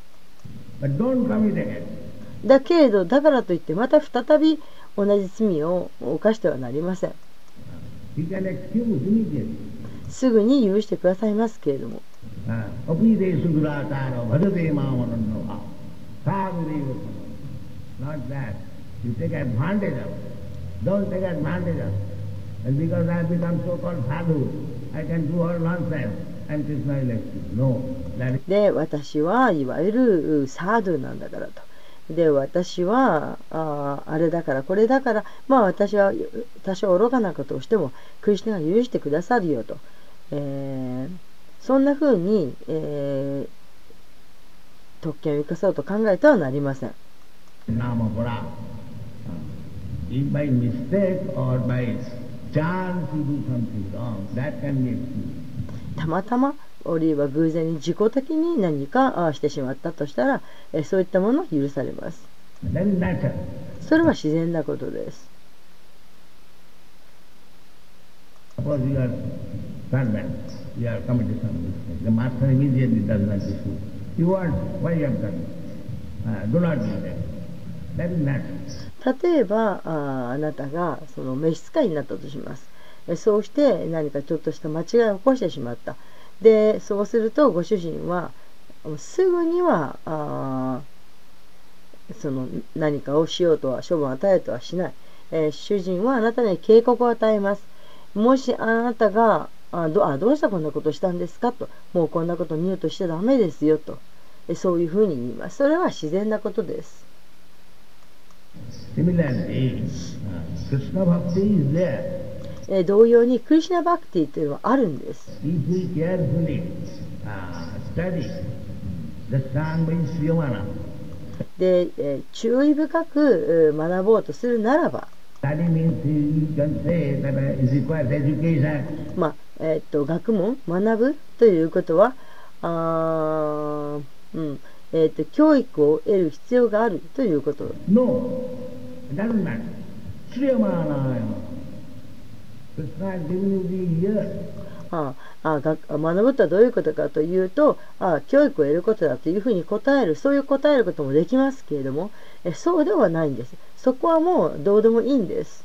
だけれど、だからといってまた再び同じ罪を犯してはなりません。すぐに許してくださいますけれども。で私はいわゆるサードなんだからと。で私はあ,あれだからこれだからまあ私は多少愚かなことをしてもクリスナが許してくださるよと。え、そんなふうに、え、特権を生かそうと考えてはなりません。たまたまおりは偶然に自己的に何かしてしまったとしたらそういったものを許されます。それは自然なことです。例えばあ,あなたがその召使いになったとします。そうして何かちょっとした間違いを起こしてしまった。でそうするとご主人はすぐにはあその何かをしようとは処分を与えとはしない、えー主人はあなたに警告を与えます。もしあなたがあどあどうしてこんなことしたんですかと。もうこんなこと二度としちゃダメですよと。えそういうふうに言います。それは自然なことです。Similarly, Krishna bhakti is there. え、同様にクリシナ・バクティというのはあるんです。で、え、注意深く学ぼうとするならば、まあえっと、学問、学ぶということは、あうんえ、っと教育を得る必要があるということ。No. ああ学学ぶとはどういうことかというとあ教育を得ることだというふうに答えるそういう答えることもできますけれどもえそうではないんです。そこはもうどうでもいいんです.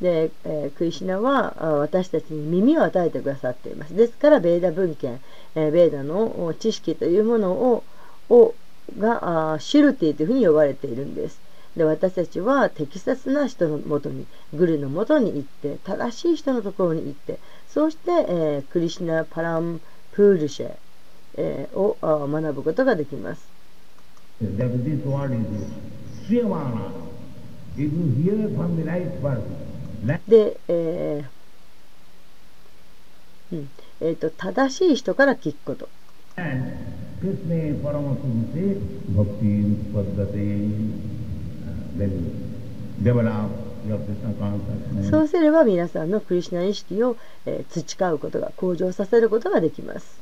で、えークリシュナはあ私たちに耳を与えてくださっています。ですからベーダ文献、えーベーダのお知識というものををがあシュルティというふうに呼ばれているんです。で私たちは適切な人のもとにグルのもとに行って正しい人のところに行ってそうして、えークリシュナ・パラム・プールシェ、えーをあ学ぶことができます。で、えーうん。えーと正しい人から聞くことそうすれば皆さんのクリュナ意識を培うことが向上させることができます。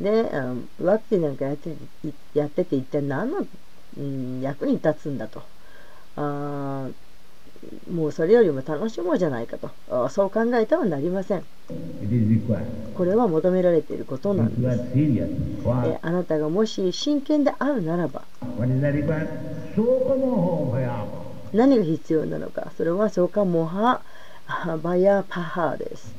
で、ワクチンなんかやって,やって,て一体何の、うん、役に立つんだと。あもうそれよりも楽しもうじゃないかと。そう考えてはなりません。これは求められていることなんです。あなたがもし真剣であるならば.何が必要なのか。それはソカモハあバヤパハです。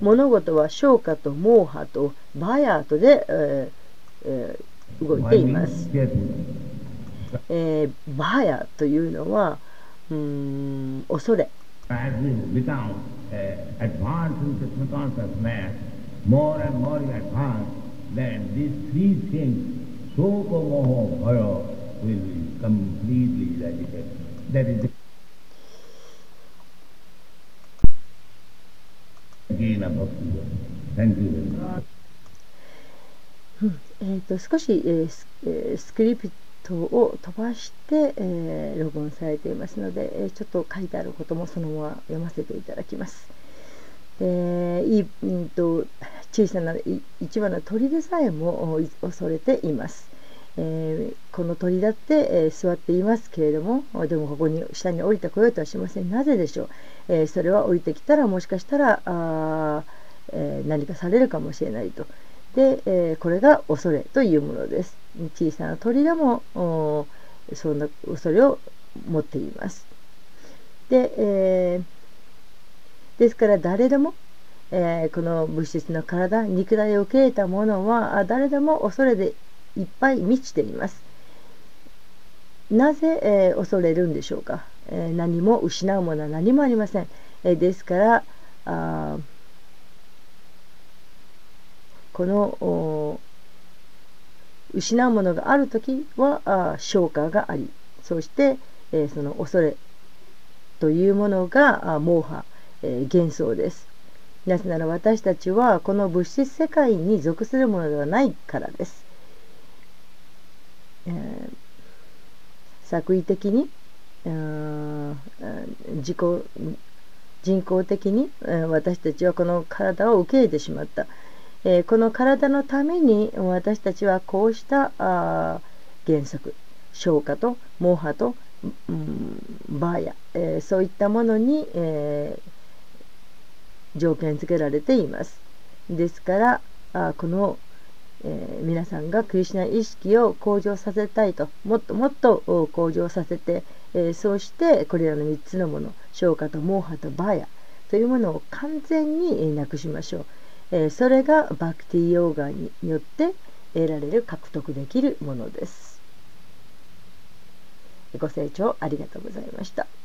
物事は消化とモーハとバヤーとで、えーえー動いています。えー、バーヤというのは、うん、恐れ。Thank you. えー、と少し、えースクリプトを飛ばして、えー録音されていますので、えーちょっと書いてあることもそのまま読ませていただきます。えいいうんと小さない一羽の鳥でさえも恐れています。えーこの鳥だって、えー座っていますけれどもでもここに下に降りてこようとはしませんなぜでしょう、えーそれは降りてきたらもしかしたらあ、え何かされるかもしれないとで、えーこれが恐れというものです。小さな鳥でもそんな恐れを持っています。で、えーですから誰でも、えーこの物質の体肉体を受け入れたものは誰でも恐れでいっぱい満ちています。なぜ、えー恐れるんでしょうか、え何も失うものは何もありません、えですからあこの失うものがある時は消化がありそして、え、その恐れというものが毛波、え、幻想です。なぜなら私たちはこの物質世界に属するものではないからです、えー、作為的に自己人工的に私たちはこの体を受け入れてしまった、えこの体のために私たちはこうしたあ原則消化と毛波と、うん、バーヤ、えそういったものに、え条件付けられています。ですからあこの、え、皆さんがクリシナ意識を向上させたいともっともっと向上させて、え、そうしてこれらの3つのもの消化と毛波とバーヤというものを完全になくしましょう、え、それがバクティヨーガによって得られる獲得できるものです。ご清聴ありがとうございました。